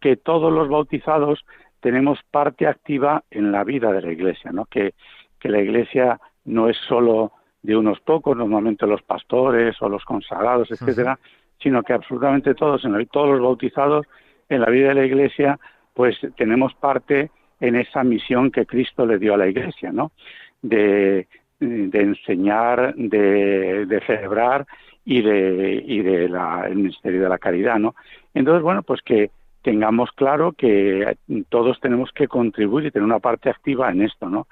G: que todos los bautizados tenemos parte activa en la vida de la Iglesia, ¿no? Que, que la Iglesia no es solo de unos pocos, normalmente los pastores o los consagrados, etcétera, sino que absolutamente todos, en todos los bautizados en la vida de la Iglesia pues tenemos parte en esa misión que Cristo le dio a la Iglesia, ¿no? De, enseñar, de, celebrar y de, y de la, el ministerio de la caridad, ¿no? Entonces, bueno, pues que tengamos claro que todos tenemos que contribuir y tener una parte activa en esto, ¿no?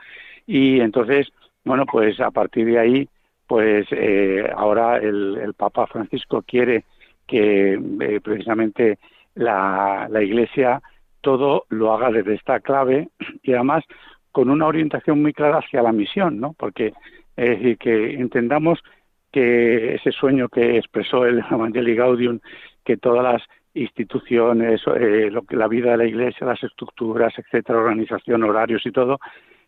G: Y entonces, bueno, pues a partir de ahí, pues eh, ahora el, Papa Francisco quiere que eh, precisamente la Iglesia todo lo haga desde esta clave y además con una orientación muy clara hacia la misión, ¿no? Porque es decir, que entendamos que ese sueño que expresó el Evangelii Gaudium, que todas las instituciones, eh, lo que la vida de la Iglesia, las estructuras, etcétera, organización, horarios y todo,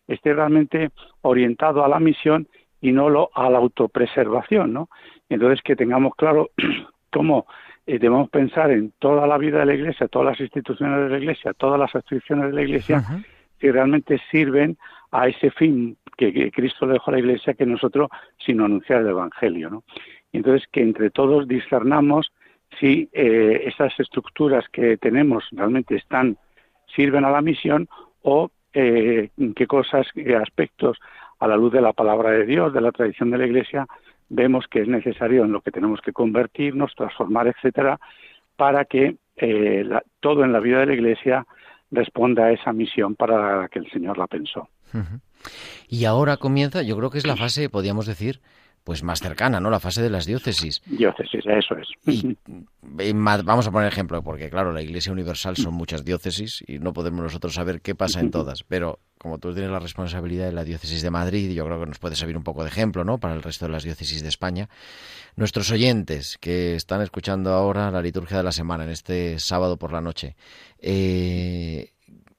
G: esté realmente orientado a la misión y no lo, a la autopreservación, ¿no? Entonces que tengamos claro cómo eh, debemos pensar en toda la vida de la Iglesia, todas las instituciones de la Iglesia, todas las atribuciones de la Iglesia, que realmente sirven a ese fin que, Cristo le dejó a la Iglesia, que nosotros, sino anunciar el Evangelio. ¿no? Y entonces, que entre todos discernamos si eh, esas estructuras que tenemos realmente están sirven a la misión o eh, qué cosas, qué aspectos, a la luz de la palabra de Dios, de la tradición de la Iglesia, vemos que es necesario en lo que tenemos que convertirnos, transformar, etcétera, para que eh, todo en la vida de la Iglesia responda a esa misión para la que el Señor la pensó.
B: Y ahora comienza, yo creo que es la fase, podríamos decir, pues más cercana, ¿no? La fase de las diócesis.
G: Diócesis, eso es.
B: Y, vamos a poner ejemplo, porque claro, la Iglesia Universal son muchas diócesis y no podemos nosotros saber qué pasa en todas, pero como tú tienes la responsabilidad de la diócesis de Madrid, yo creo que nos puede servir un poco de ejemplo, ¿no? Para el resto de las diócesis de España. Nuestros oyentes que están escuchando ahora la liturgia de la semana, en este sábado por la noche, eh,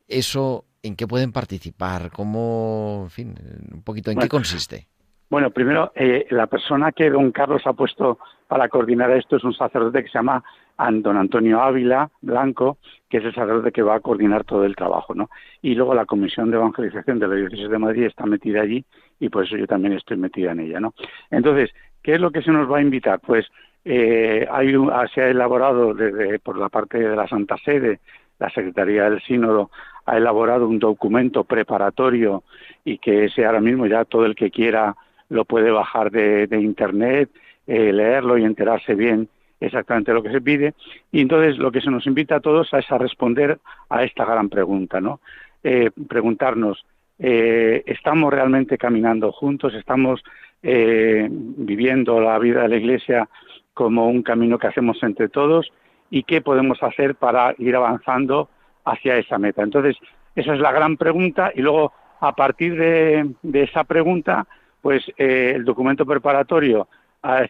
B: eso, ¿en qué pueden participar? ¿Cómo, en fin, un poquito, en qué consiste?
G: Bueno, primero, eh, la persona que don Carlos ha puesto para coordinar esto es un sacerdote que se llama don Antonio Ávila Blanco, que es el sacerdote que va a coordinar todo el trabajo, ¿no? Y luego la Comisión de Evangelización de la Diócesis de Madrid está metida allí y por eso yo también estoy metida en ella, ¿no? Entonces, ¿qué es lo que se nos va a invitar? Pues eh, hay se ha elaborado desde por la parte de la Santa Sede, la Secretaría del Sínodo ha elaborado un documento preparatorio y que ese ahora mismo ya todo el que quiera lo puede bajar de, internet, eh, leerlo y enterarse bien exactamente lo que se pide. Y entonces lo que se nos invita a todos es a responder a esta gran pregunta, ¿no? Eh, preguntarnos, eh, ¿estamos realmente caminando juntos? ¿Estamos viviendo la vida de la Iglesia como un camino que hacemos entre todos? ¿Y qué podemos hacer para ir avanzando hacia esa meta? Entonces, esa es la gran pregunta y luego, a partir de esa pregunta, pues eh, el documento preparatorio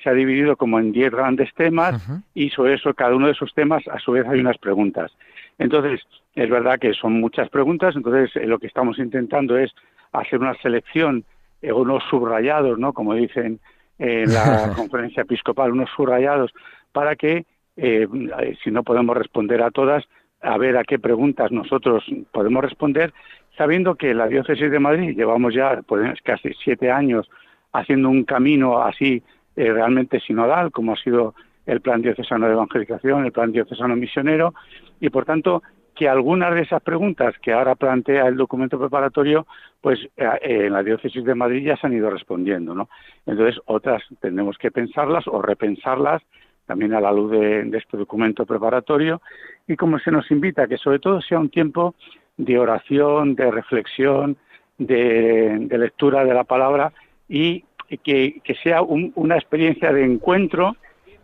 G: se ha dividido como en 10 grandes temas y sobre eso, cada uno de esos temas, a su vez hay unas preguntas. Entonces, es verdad que son muchas preguntas, entonces eh, lo que estamos intentando es hacer una selección, eh, unos subrayados, ¿no? Como dicen en la conferencia episcopal, unos subrayados, para que, si no podemos responder a todas, a ver a qué preguntas nosotros podemos responder sabiendo que la diócesis de Madrid llevamos ya pues, casi siete años haciendo un camino así eh, realmente sinodal, como ha sido el plan diocesano de evangelización, el plan diocesano misionero, y por tanto que algunas de esas preguntas que ahora plantea el documento preparatorio, pues eh, en la diócesis de Madrid ya se han ido respondiendo, ¿no? Entonces otras tendremos que pensarlas o repensarlas también a la luz de, de este documento preparatorio y como se nos invita que sobre todo sea un tiempo de oración, de reflexión, de, lectura de la palabra y que, sea una experiencia de encuentro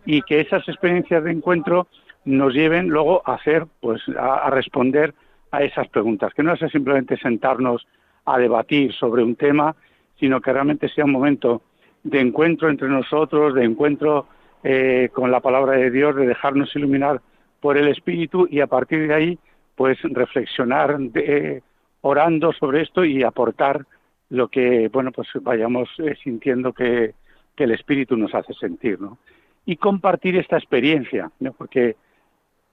G: y que esas experiencias de encuentro nos lleven luego a hacer, pues, a, responder a esas preguntas, que no sea simplemente sentarnos a debatir sobre un tema, sino que realmente sea un momento de encuentro entre nosotros, de encuentro eh, con la palabra de Dios, de dejarnos iluminar por el Espíritu y a partir de ahí pues reflexionar de, orando sobre esto y aportar lo que bueno pues vayamos eh, sintiendo que, el espíritu nos hace sentir ¿no? y compartir esta experiencia ¿no? porque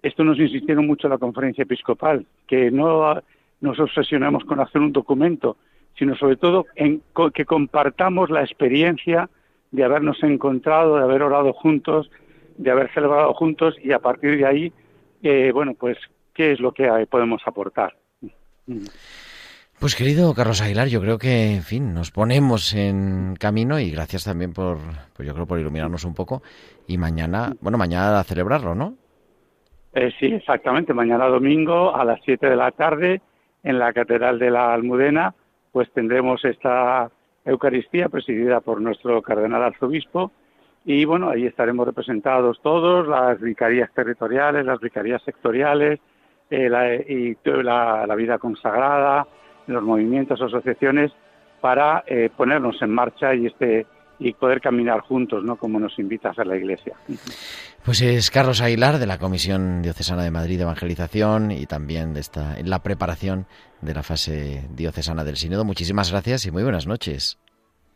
G: esto nos insistieron mucho en la conferencia episcopal que no nos obsesionamos con hacer un documento sino sobre todo en que compartamos la experiencia de habernos encontrado de haber orado juntos de haber celebrado juntos y a partir de ahí eh, bueno pues qué es lo que podemos aportar.
B: Pues querido Carlos Aguilar, yo creo que, en fin, nos ponemos en camino y gracias también por, pues yo creo por iluminarnos un poco y mañana, bueno, mañana a celebrarlo, ¿no?
G: Eh, sí, exactamente. Mañana domingo a las 7 de la tarde en la Catedral de la Almudena, pues tendremos esta Eucaristía presidida por nuestro cardenal arzobispo y bueno, ahí estaremos representados todos, las vicarías territoriales, las vicarías sectoriales, eh, la, y la, la, vida consagrada, los movimientos, asociaciones, para eh, ponernos en marcha y este y poder caminar juntos, ¿no? Como nos invita a hacer la Iglesia.
B: Pues es Carlos Aguilar de la Comisión Diocesana de Madrid de Evangelización y también de esta en la preparación de la fase diocesana del Sínodo. Muchísimas gracias y muy buenas noches.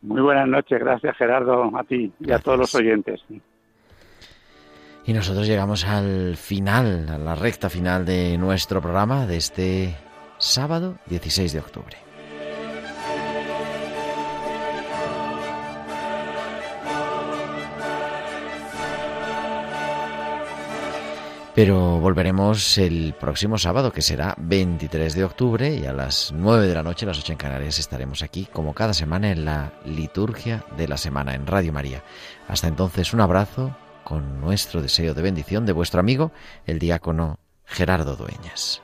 G: Muy buenas noches, gracias Gerardo, a ti y a todos los oyentes.
B: Y nosotros llegamos al final, a la recta final de nuestro programa de este sábado 16 de octubre. Pero volveremos el próximo sábado, que será 23 de octubre, y a las 9 de la noche, las 8 en Canarias, estaremos aquí, como cada semana, en la liturgia de la semana en Radio María. Hasta entonces, un abrazo con nuestro deseo de bendición de vuestro amigo, el diácono Gerardo Dueñas.